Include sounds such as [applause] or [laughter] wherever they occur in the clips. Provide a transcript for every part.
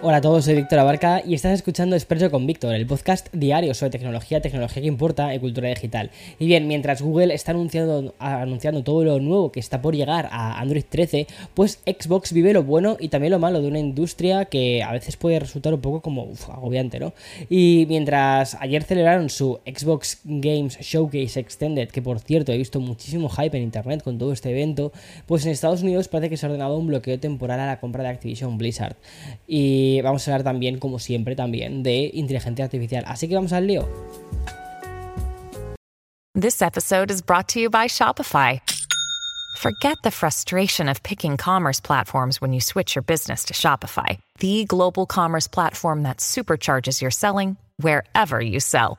Hola a todos, soy Víctor Abarca y estás escuchando Expreso con Víctor, el podcast diario sobre tecnología, tecnología que importa y cultura digital. Y bien, mientras Google está anunciando, todo lo nuevo que está por llegar a Android 13, pues Xbox vive lo bueno y también lo malo de una industria que a veces puede resultar un poco como agobiante, ¿no? Y mientras ayer celebraron su Xbox Games Showcase Extended, que por cierto he visto muchísimo hype en internet con todo este evento, pues en Estados Unidos parece que se ha ordenado un bloqueo temporal a la compra de Activision Blizzard. Y vamos a hablar también, como siempre, también de inteligencia artificial. Así que vamos al lío. This episode is brought to you by Shopify. Forget the frustration of picking commerce platforms when you switch your business to Shopify, the global commerce platform that supercharges your selling wherever you sell.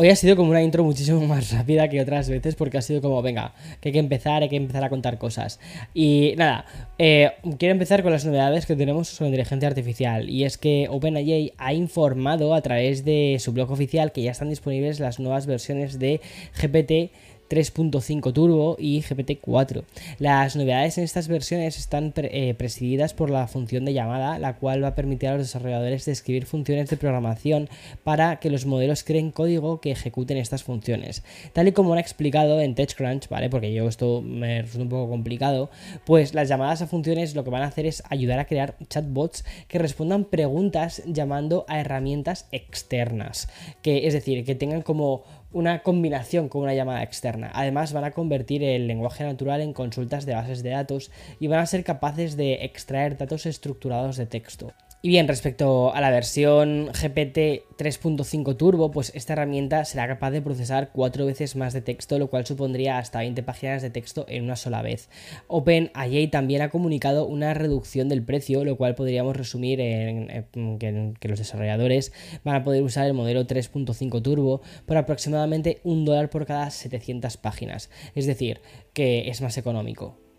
Hoy ha sido como una intro muchísimo [laughs] más rápida que otras veces porque ha sido como, venga, que hay que empezar, hay que empezar a contar cosas. Y nada, eh, quiero empezar con las novedades que tenemos sobre inteligencia artificial. Y es que OpenAI ha informado a través de su blog oficial que ya están disponibles las nuevas versiones de GPT 3.5 Turbo y GPT-4. Las novedades en estas versiones están eh, presididas por la función de llamada, la cual va a permitir a los desarrolladores de escribir funciones de programación para que los modelos creen código que ejecuten estas funciones. Tal y como han explicado en TechCrunch, ¿vale? Porque yo esto me resulta un poco complicado, pues las llamadas a funciones lo que van a hacer es ayudar a crear chatbots que respondan preguntas llamando a herramientas externas, que es decir, que tengan como una combinación con una llamada externa. Además van a convertir el lenguaje natural en consultas de bases de datos y van a ser capaces de extraer datos estructurados de texto. Y bien, respecto a la versión GPT 3.5 Turbo, pues esta herramienta será capaz de procesar cuatro veces más de texto, lo cual supondría hasta 20 páginas de texto en una sola vez. OpenAI también ha comunicado una reducción del precio, lo cual podríamos resumir en, que, los desarrolladores van a poder usar el modelo 3.5 Turbo por aproximadamente un dólar por cada 700 páginas, es decir, que es más económico.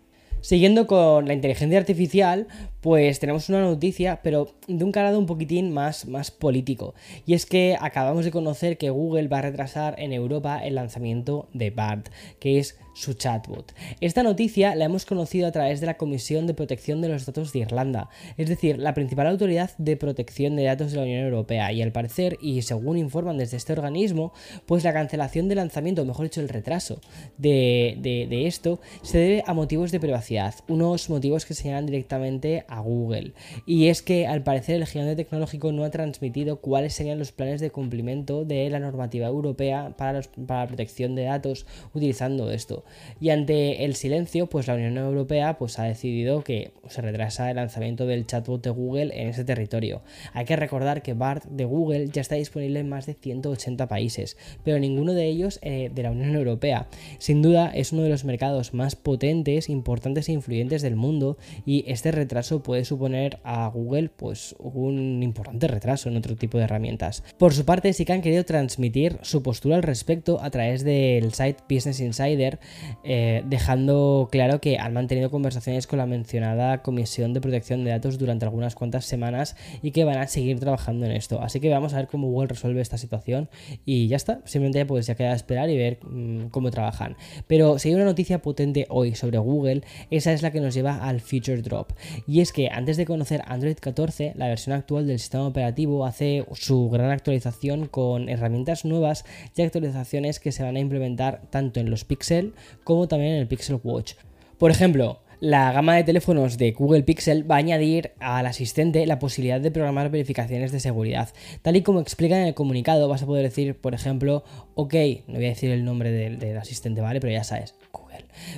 Siguiendo con la inteligencia artificial, pues tenemos una noticia, pero de un calado un poquitín más, más político. Y es que acabamos de conocer que Google va a retrasar en Europa el lanzamiento de BART, que es su chatbot. Esta noticia la hemos conocido a través de la Comisión de Protección de los Datos de Irlanda, es decir, la principal autoridad de protección de datos de la Unión Europea. Y al parecer, y según informan desde este organismo, pues la cancelación del lanzamiento, o mejor dicho, el retraso de, esto, se debe a motivos de privacidad, unos motivos que señalan directamente a Google. Y es que al parecer el gigante tecnológico no ha transmitido cuáles serían los planes de cumplimiento de la normativa europea para la protección de datos utilizando esto. Y ante el silencio, pues la Unión Europea pues, ha decidido que se retrasa el lanzamiento del chatbot de Google en ese territorio. Hay que recordar que BART de Google ya está disponible en más de 180 países, pero ninguno de ellos eh, de la Unión Europea. Sin duda es uno de los mercados más potentes, importantes e influyentes del mundo y este retraso puede suponer a Google pues un importante retraso en otro tipo de herramientas. Por su parte sí que han querido transmitir su postura al respecto a través del site Business Insider eh, dejando claro que han mantenido conversaciones con la mencionada Comisión de Protección de Datos durante algunas cuantas semanas y que van a seguir trabajando en esto. Así que vamos a ver cómo Google resuelve esta situación y ya está, simplemente pues ya queda esperar y ver mm, cómo trabajan. Pero si hay una noticia potente hoy sobre Google, esa es la que nos lleva al Future Drop. Y es que antes de conocer Android 14, la versión actual del sistema operativo hace su gran actualización con herramientas nuevas y actualizaciones que se van a implementar tanto en los Pixel como también en el Pixel Watch. Por ejemplo, La gama de teléfonos de Google Pixel va a añadir al asistente la posibilidad de programar verificaciones de seguridad. Tal y como explica en el comunicado, vas a poder decir, por ejemplo, ok, no voy a decir el nombre del, del asistente, ¿vale? Pero ya sabes,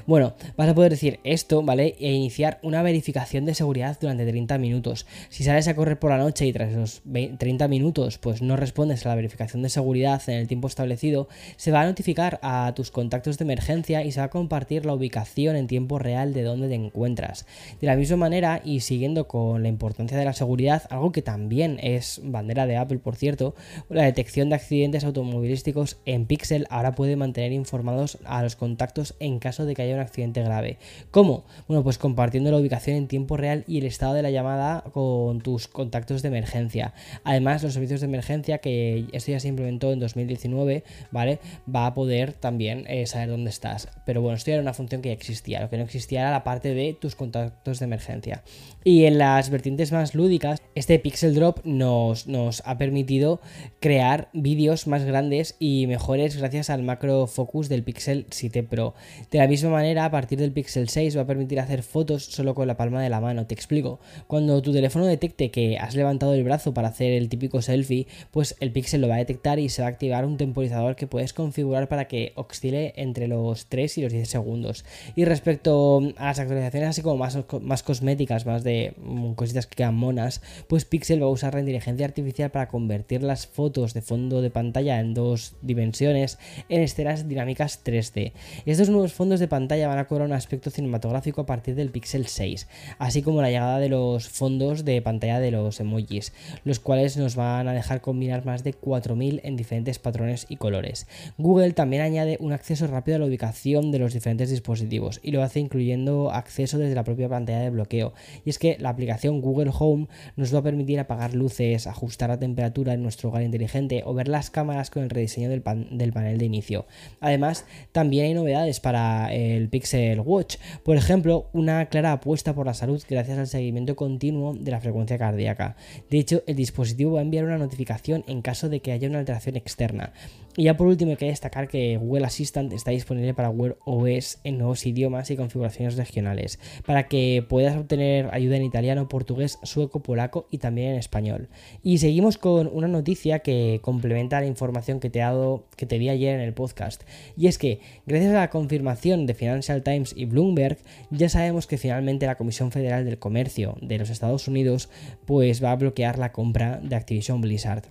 bueno, vas a poder decir esto, ¿vale? E iniciar una verificación de seguridad durante 30 minutos. Si sales a correr por la noche y tras esos 30 minutos pues no respondes a la verificación de seguridad en el tiempo establecido, se va a notificar a tus contactos de emergencia y se va a compartir la ubicación en tiempo real de dónde te encuentras. De la misma manera y siguiendo con la importancia de la seguridad, algo que también es bandera de Apple, por cierto, la detección de accidentes automovilísticos en Pixel ahora puede mantener informados a los contactos en caso de que haya un accidente grave. ¿Cómo? Bueno, pues compartiendo la ubicación en tiempo real y el estado de la llamada con tus contactos de emergencia. Además, los servicios de emergencia, que esto ya se implementó en 2019, ¿vale? Va a poder también eh, saber dónde estás. Pero bueno, esto era una función que ya existía. Lo que no existía era la parte de tus contactos de emergencia. Y en las vertientes más lúdicas, este Pixel Drop nos ha permitido crear vídeos más grandes y mejores gracias al macro focus del Pixel 7 Pro. De la misma manera, a partir del Pixel 6 va a permitir hacer fotos solo con la palma de la mano. Te explico. Cuando tu teléfono detecte que has levantado el brazo para hacer el típico selfie, pues el Pixel lo va a detectar y se va a activar un temporizador que puedes configurar para que oscile entre los 3 y los 10 segundos. Y respecto a las actualizaciones así como más, más cosméticas, más de mm, cositas que quedan monas, pues Pixel va a usar la inteligencia artificial para convertir las fotos de fondo de pantalla en dos dimensiones en escenas dinámicas 3D. Estos nuevos fondos de pantalla van a cobrar un aspecto cinematográfico a partir del Pixel 6, así como la llegada de los fondos de pantalla de los emojis, los cuales nos van a dejar combinar más de 4000 en diferentes patrones y colores. Google también añade un acceso rápido a la ubicación de los diferentes dispositivos y lo hace incluyendo acceso desde la propia pantalla de bloqueo. Y es que la aplicación Google Home nos va a permitir apagar luces, ajustar la temperatura en nuestro hogar inteligente o ver las cámaras con el rediseño del, del panel de inicio. Además, también hay novedades para el Pixel Watch. Por ejemplo, una clara apuesta por la salud gracias al seguimiento continuo de la frecuencia cardíaca. De hecho, el dispositivo va a enviar una notificación en caso de que haya una alteración externa. Y ya por último hay que destacar que Google Assistant está disponible para Wear OS en nuevos idiomas y configuraciones regionales, para que puedas obtener ayuda en italiano, portugués, sueco, polaco y también en español. Y seguimos con una noticia que complementa la información que te, he dado, que te di ayer en el podcast. Y es que, gracias a la confirmación de Financial Times y Bloomberg, ya sabemos que finalmente la Comisión Federal del Comercio de los Estados Unidos pues va a bloquear la compra de Activision Blizzard.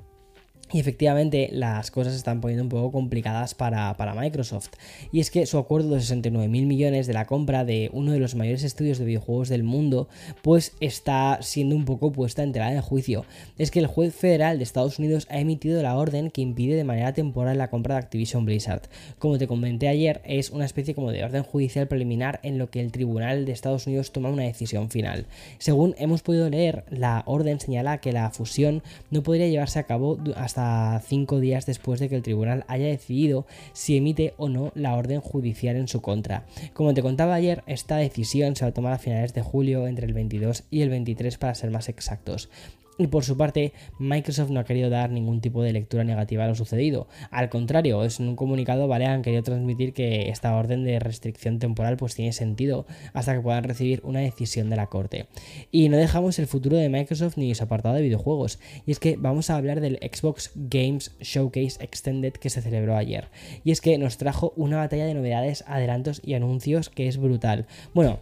Y efectivamente las cosas se están poniendo un poco complicadas para, Microsoft. Y es que su acuerdo de 69 mil millones de la compra de uno de los mayores estudios de videojuegos del mundo, pues está siendo un poco puesta en tela de juicio. Es que el juez federal de Estados Unidos ha emitido la orden que impide de manera temporal la compra de Activision Blizzard. Como te comenté ayer, es una especie como de orden judicial preliminar en lo que el tribunal de Estados Unidos toma una decisión final. Según hemos podido leer, la orden señala que la fusión no podría llevarse a cabo hasta cinco días después de que el tribunal haya decidido si emite o no la orden judicial en su contra. Como te contaba ayer, esta decisión se va a tomar a finales de julio entre el 22 y el 23 para ser más exactos. Y por su parte, Microsoft no ha querido dar ningún tipo de lectura negativa a lo sucedido. Al contrario, es en un comunicado, ¿vale? Han querido transmitir que esta orden de restricción temporal pues tiene sentido hasta que puedan recibir una decisión de la corte. Y no dejamos el futuro de Microsoft ni su apartado de videojuegos. Y es que vamos a hablar del Xbox Games Showcase Extended que se celebró ayer. Y es que nos trajo una batalla de novedades, adelantos y anuncios que es brutal. Bueno,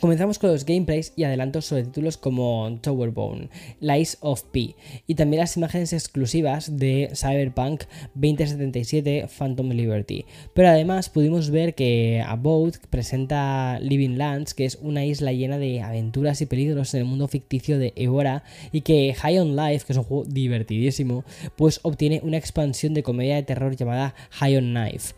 Comenzamos con los gameplays y adelantos sobre títulos como Towerbone, Lies of P y también las imágenes exclusivas de Cyberpunk 2077 Phantom Liberty. Pero además pudimos ver que Abode presenta Living Lands, que es una isla llena de aventuras y peligros en el mundo ficticio de Evora y que High on Life, que es un juego divertidísimo, pues obtiene una expansión de comedia de terror llamada High on Knife.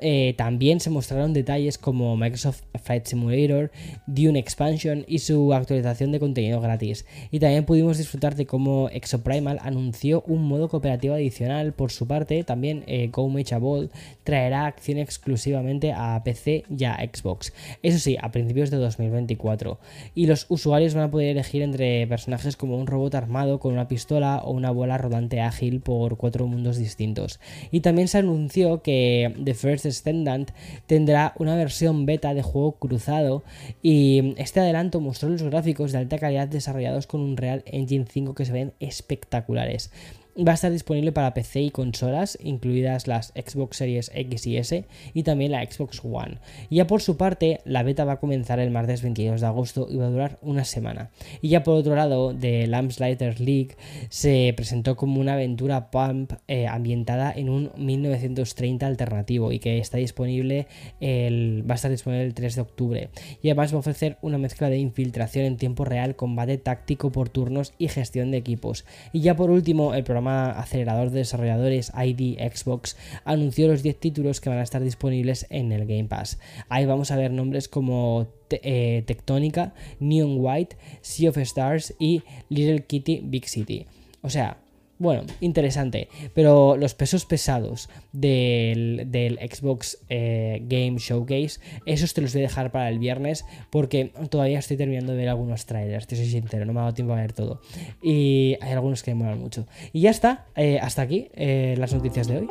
Eh, también se mostraron detalles como Microsoft Flight Simulator, Dune Expansion y su actualización de contenido gratis. Y también pudimos disfrutar de cómo Exoprimal anunció un modo cooperativo adicional. Por su parte, también eh, Go Ball traerá acción exclusivamente a PC y a Xbox. Eso sí, a principios de 2024. Y los usuarios van a poder elegir entre personajes como un robot armado con una pistola o una bola rodante ágil por cuatro mundos distintos. Y también se anunció que The First First Descendant tendrá una versión beta de juego cruzado y este adelanto mostró los gráficos de alta calidad desarrollados con un Real Engine 5 que se ven espectaculares. Va a estar disponible para PC y consolas, incluidas las Xbox Series X y S y también la Xbox One. Ya por su parte, la beta va a comenzar el martes 22 de agosto y va a durar una semana. Y ya por otro lado, The Lampslider League se presentó como una aventura pump eh, ambientada en un 1930 alternativo y que está disponible el, va a estar disponible el 3 de octubre. Y además va a ofrecer una mezcla de infiltración en tiempo real, combate táctico por turnos y gestión de equipos. Y ya por último, el programa acelerador de desarrolladores ID Xbox anunció los 10 títulos que van a estar disponibles en el Game Pass. Ahí vamos a ver nombres como eh, Tectónica, Neon White, Sea of Stars y Little Kitty Big City. O sea, bueno, interesante. Pero los pesos pesados del, Xbox eh, Game Showcase, esos te los voy a dejar para el viernes porque todavía estoy terminando de ver algunos trailers, te soy sincero, no me ha dado tiempo a ver todo. Y hay algunos que me molan mucho. Y ya está, eh, hasta aquí eh, las noticias de hoy.